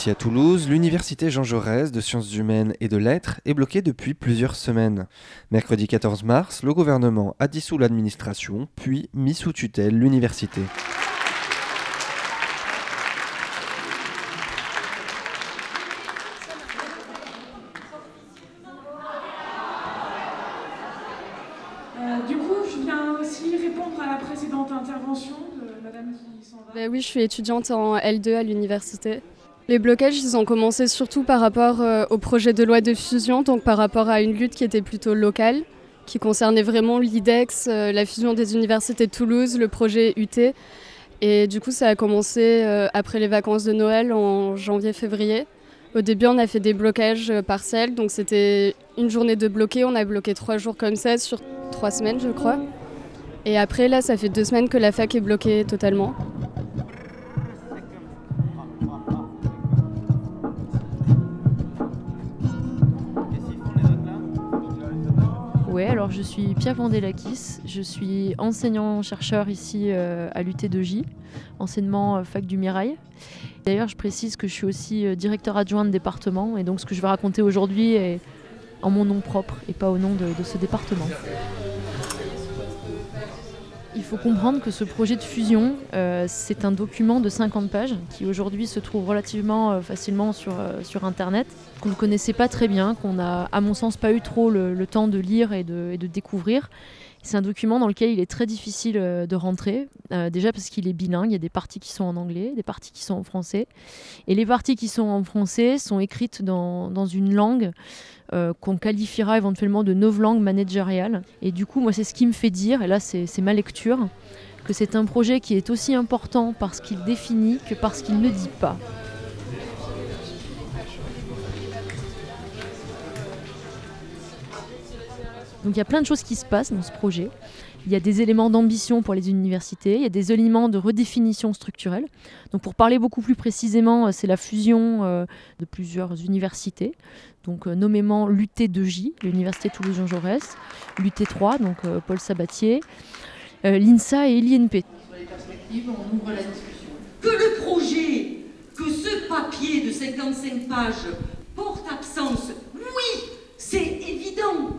Ici à Toulouse, l'université Jean Jaurès de sciences humaines et de lettres est bloquée depuis plusieurs semaines. Mercredi 14 mars, le gouvernement a dissous l'administration, puis mis sous tutelle l'université. Euh, du coup, je viens aussi répondre à la précédente intervention de madame qui s'en va. Ben oui, je suis étudiante en L2 à l'université. Les blocages, ils ont commencé surtout par rapport euh, au projet de loi de fusion, donc par rapport à une lutte qui était plutôt locale, qui concernait vraiment l'IDEX, euh, la fusion des universités de Toulouse, le projet UT. Et du coup, ça a commencé euh, après les vacances de Noël en janvier-février. Au début, on a fait des blocages partiels, donc c'était une journée de bloqué. On a bloqué trois jours comme ça sur trois semaines, je crois. Et après, là, ça fait deux semaines que la fac est bloquée totalement. Alors je suis Pierre Vandelakis, je suis enseignant-chercheur ici euh, à l'UT2J, enseignement euh, fac du Mirail. D'ailleurs, je précise que je suis aussi euh, directeur adjoint de département et donc ce que je vais raconter aujourd'hui est en mon nom propre et pas au nom de ce département. Il faut comprendre que ce projet de fusion, euh, c'est un document de 50 pages qui aujourd'hui se trouve relativement euh, facilement sur, euh, sur Internet, qu'on ne connaissait pas très bien, qu'on n'a à mon sens pas eu trop le, temps de lire et de découvrir. C'est un document dans lequel il est très difficile euh, de rentrer, euh, déjà parce qu'il est bilingue, il y a des parties qui sont en anglais, des parties qui sont en français. Et les parties qui sont en français sont écrites dans, dans une langue euh, qu'on qualifiera éventuellement de novlangue managériale. Et du coup, moi, c'est ce qui me fait dire, et là, c'est c'est ma lecture, que c'est un projet qui est aussi important parce qu'il définit que parce qu'il ne dit pas. Donc il y a plein de choses qui se passent dans ce projet. Il y a des éléments d'ambition pour les universités, il y a des éléments de redéfinition structurelle. Donc pour parler beaucoup plus précisément, euh, c'est la fusion euh, de plusieurs universités, donc euh, nommément l'UT2J, l'Université Toulouse-Jean Jaurès, l'UT3, donc Paul Sabatier, l'INSA et l'INP. Que le projet, que ce papier de 55 pages porte absence, oui, c'est évident.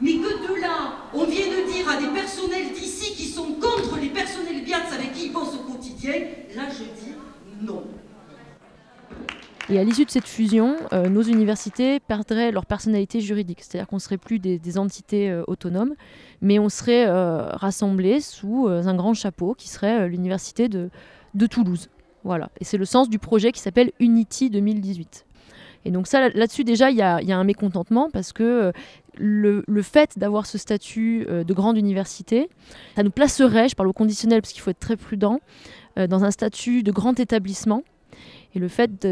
Mais que de là, on vient de dire à des personnels d'ici qui sont contre les personnels BIATS avec qui ils bossent au quotidien, là je dis non. Et à l'issue de cette fusion, euh, nos universités perdraient leur personnalité juridique, c'est-à-dire qu'on ne serait plus des, entités euh, autonomes, mais on serait euh, rassemblés sous un grand chapeau qui serait l'université de, Toulouse. Voilà. Et c'est le sens du projet qui s'appelle Unity 2018. Et donc ça, là- là-dessus déjà, il y a, un mécontentement parce que le, fait d'avoir ce statut euh, de grande université, ça nous placerait, je parle au conditionnel parce qu'il faut être très prudent, euh, dans un statut de grand établissement. Et le fait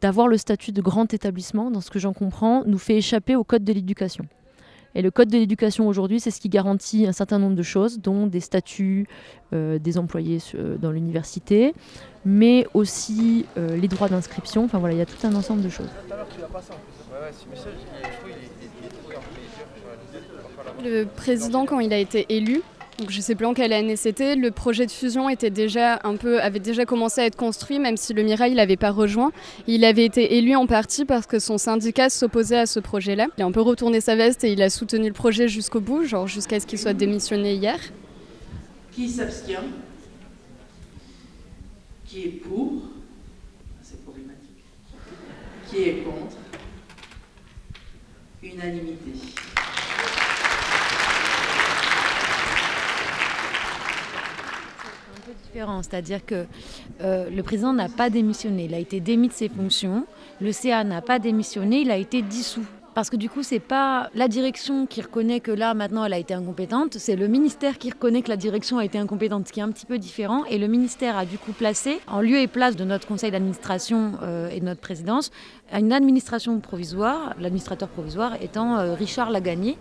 d'avoir le statut de grand établissement, dans ce que j'en comprends, nous fait échapper au code de l'éducation. Et le code de l'éducation aujourd'hui, c'est ce qui garantit un certain nombre de choses, dont des statuts euh, des employés dans l'université, mais aussi les droits d'inscription. Enfin voilà, il y a tout un ensemble de choses. Le président, quand il a été élu, donc je sais plus en quelle année c'était, le projet de fusion était déjà un peu, avait déjà commencé à être construit, même si le Mirail l'avait pas rejoint. Il avait été élu en partie parce que son syndicat s'opposait à ce projet-là. Il a un peu retourné sa veste et il a soutenu le projet jusqu'au bout, genre jusqu'à ce qu'il soit démissionné hier. Qui s'abstient? Qui est pour? C'est problématique. Qui est contre? Unanimité. un peu différent, c'est-à-dire que euh, le président n'a pas démissionné, il a été démis de ses fonctions, le CA n'a pas démissionné, il a été dissous. Parce que du coup, c'est pas la direction qui reconnaît que là, maintenant, elle a été incompétente, c'est le ministère qui reconnaît que la direction a été incompétente, ce qui est un petit peu différent. Et le ministère a du coup placé, en lieu et place de notre conseil d'administration euh, et de notre présidence, une administration provisoire, l'administrateur provisoire étant euh, Richard Lagagné,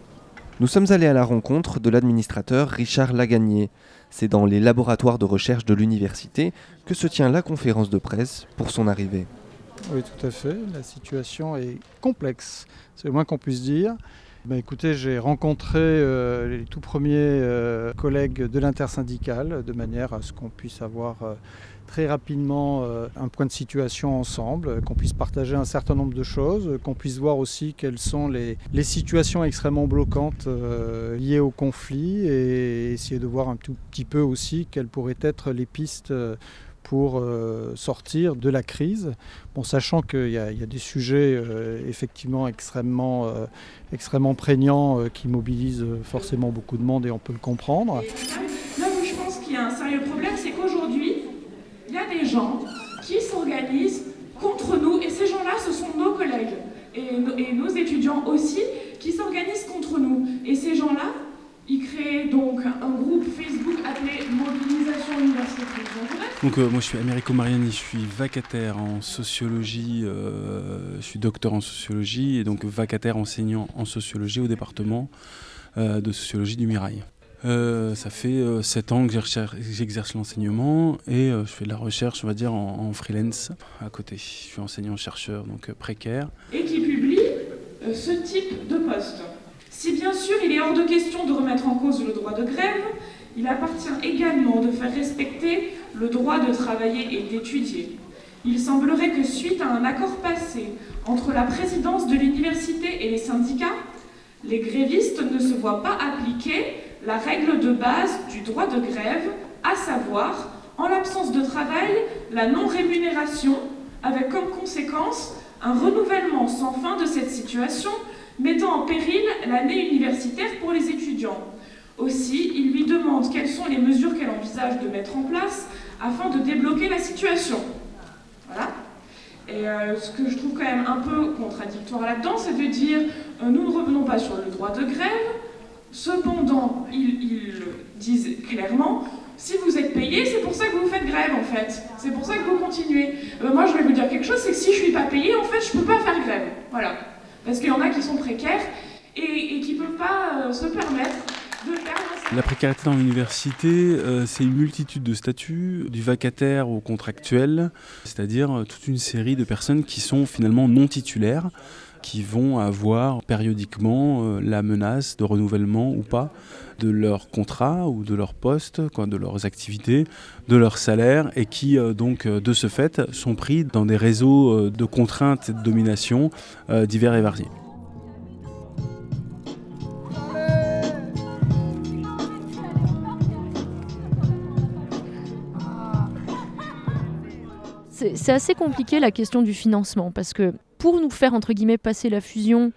Nous sommes allés à la rencontre de l'administrateur Richard Lagagné. C'est dans les laboratoires de recherche de l'université que se tient la conférence de presse pour son arrivée. Oui, tout à fait. La situation est complexe, c'est le moins qu'on puisse dire. Ben, écoutez, j'ai rencontré euh, les tout premiers euh, collègues de l'intersyndicale de manière à ce qu'on puisse avoir euh, très rapidement un point de situation ensemble, qu'on puisse partager un certain nombre de choses, qu'on puisse voir aussi quelles sont les, les situations extrêmement bloquantes liées au conflit et essayer de voir un tout petit peu aussi quelles pourraient être les pistes pour euh, sortir de la crise, bon, sachant qu'il y, y, a des sujets euh, effectivement extrêmement, euh, extrêmement prégnants qui mobilisent forcément beaucoup de monde et on peut le comprendre. Là où je pense qu'il y a un sérieux problème, c'est qu'aujourd'hui, il y a des gens qui s'organisent contre nous et ces gens-là, ce sont nos collègues et, et nos étudiants aussi qui s'organisent contre nous. Et ces gens-là, ils créent donc un groupe Facebook appelé Mobilisation Université Donc euh, moi je suis Américo Mariani, je suis vacataire en sociologie, euh, je suis docteur en sociologie et donc vacataire enseignant en sociologie au département euh, de sociologie du Mirail. Ça fait 7 ans que j'exerce l'enseignement et je fais de la recherche, on va dire, en freelance à côté. Je suis enseignant-chercheur, donc précaire. Et qui publie ce type de poste. Si bien sûr il est hors de question de remettre en cause le droit de grève, il appartient également de faire respecter le droit de travailler et d'étudier. Il semblerait que suite à un accord passé entre la présidence de l'université et les syndicats, les grévistes ne se voient pas appliquer la règle de base du droit de grève, à savoir, en l'absence de travail, la non-rémunération, avec comme conséquence un renouvellement sans fin de cette situation mettant en péril l'année universitaire pour les étudiants. Aussi, il lui demande quelles sont les mesures qu'elle envisage de mettre en place afin de débloquer la situation. Voilà. Et euh, ce que je trouve quand même un peu contradictoire là-dedans, c'est de dire euh, nous ne revenons pas sur le droit de grève, cependant, ils, disent clairement si vous êtes payé, c'est pour ça que vous faites grève en fait. C'est pour ça que vous continuez. Euh, moi, je vais vous dire quelque chose c'est que si je suis pas payé, en fait, je peux pas faire grève. Voilà. Parce qu'il y en a qui sont précaires et, qui ne peuvent pas se permettre. La précarité dans l'université, euh, c'est une multitude de statuts, du vacataire au contractuel, c'est-à-dire euh, toute une série de personnes qui sont finalement non titulaires, qui vont avoir périodiquement euh, la menace de renouvellement ou pas de leur contrat ou de leur poste, de leurs activités, de leur salaire, et qui donc de ce fait sont pris dans des réseaux de contraintes et de domination divers et variés. C'est assez compliqué la question du financement parce que pour nous faire entre guillemets passer la fusion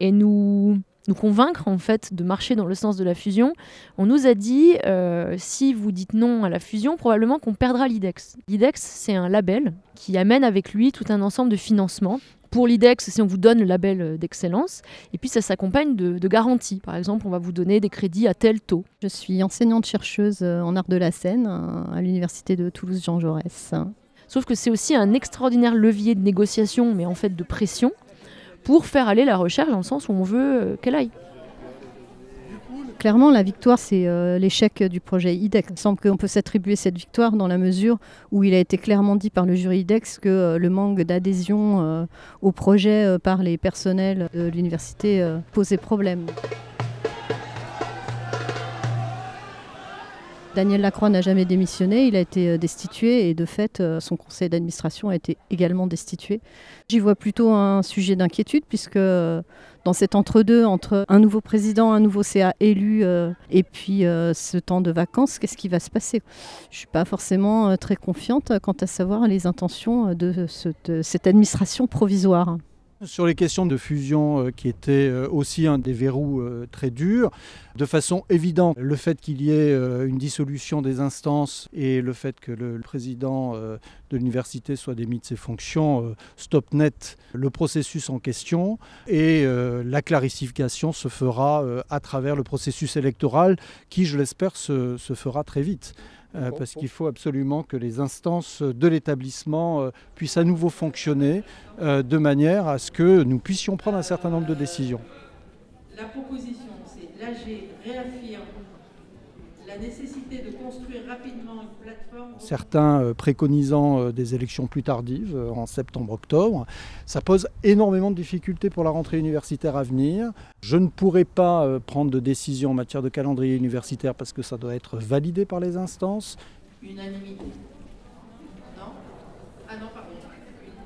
et nous convaincre en fait de marcher dans le sens de la fusion, on nous a dit euh, si vous dites non à la fusion, probablement qu'on perdra l'IDEX. L'IDEX, c'est un label qui amène avec lui tout un ensemble de financements. Pour l'IDEX, si on vous donne le label d'excellence, et puis ça s'accompagne de, de, garanties. Par exemple, on va vous donner des crédits à tel taux. Je suis enseignante-chercheuse en art de la scène à l'université de Toulouse-Jean Jaurès. Sauf que c'est aussi un extraordinaire levier de négociation, mais en fait de pression, pour faire aller la recherche dans le sens où on veut qu'elle aille. Clairement, la victoire, c'est euh, l'échec du projet IDEX. Il semble qu'on peut s'attribuer cette victoire dans la mesure où il a été clairement dit par le jury IDEX que euh, le manque d'adhésion euh, au projet par les personnels de l'université posait problème. Daniel Lacroix n'a jamais démissionné, il a été destitué et de fait son conseil d'administration a été également destitué. J'y vois plutôt un sujet d'inquiétude puisque dans cet entre-deux entre un nouveau président, un nouveau CA élu euh, et puis euh, ce temps de vacances, qu'est-ce qui va se passer? Je ne suis pas forcément euh, très confiante quant à savoir les intentions de cette administration provisoire. Sur les questions de fusion euh, qui étaient euh, aussi un des verrous euh, très durs, de façon évidente, le fait qu'il y ait une dissolution des instances et le fait que le, président de l'université soit démis de ses fonctions euh, stop net le processus en question et la clarification se fera à travers le processus électoral qui, je l'espère, se, se fera très vite. Euh, parce qu'il faut absolument que les instances de l'établissement euh, puissent à nouveau fonctionner euh, de manière à ce que nous puissions prendre un certain nombre de décisions. La proposition, c'est l'AG réaffirme la nécessité de construire rapidement une plateforme. Certains euh, préconisant euh, des élections plus tardives, euh, en septembre-octobre. Ça pose énormément de difficultés pour la rentrée universitaire à venir. Je ne pourrai pas prendre de décision en matière de calendrier universitaire parce que ça doit être validé par les instances. Unanimité.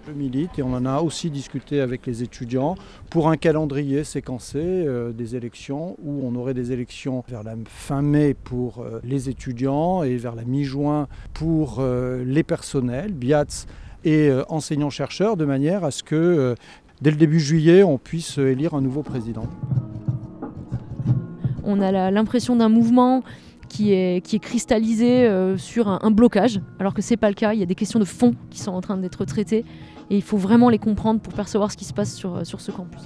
Je milite et on en a aussi discuté avec les étudiants pour un calendrier séquencé euh, des élections où on aurait des élections vers la fin mai pour euh, les étudiants et vers la mi-juin pour euh, les personnels, BIATS et enseignants-chercheurs, de manière à ce que dès le début juillet, on puisse élire un nouveau président. On a l'impression d'un mouvement qui est, qui est cristallisé sur un, blocage, alors que ce n'est pas le cas. Il y a des questions de fond qui sont en train d'être traitées et il faut vraiment les comprendre pour percevoir ce qui se passe sur, sur ce campus.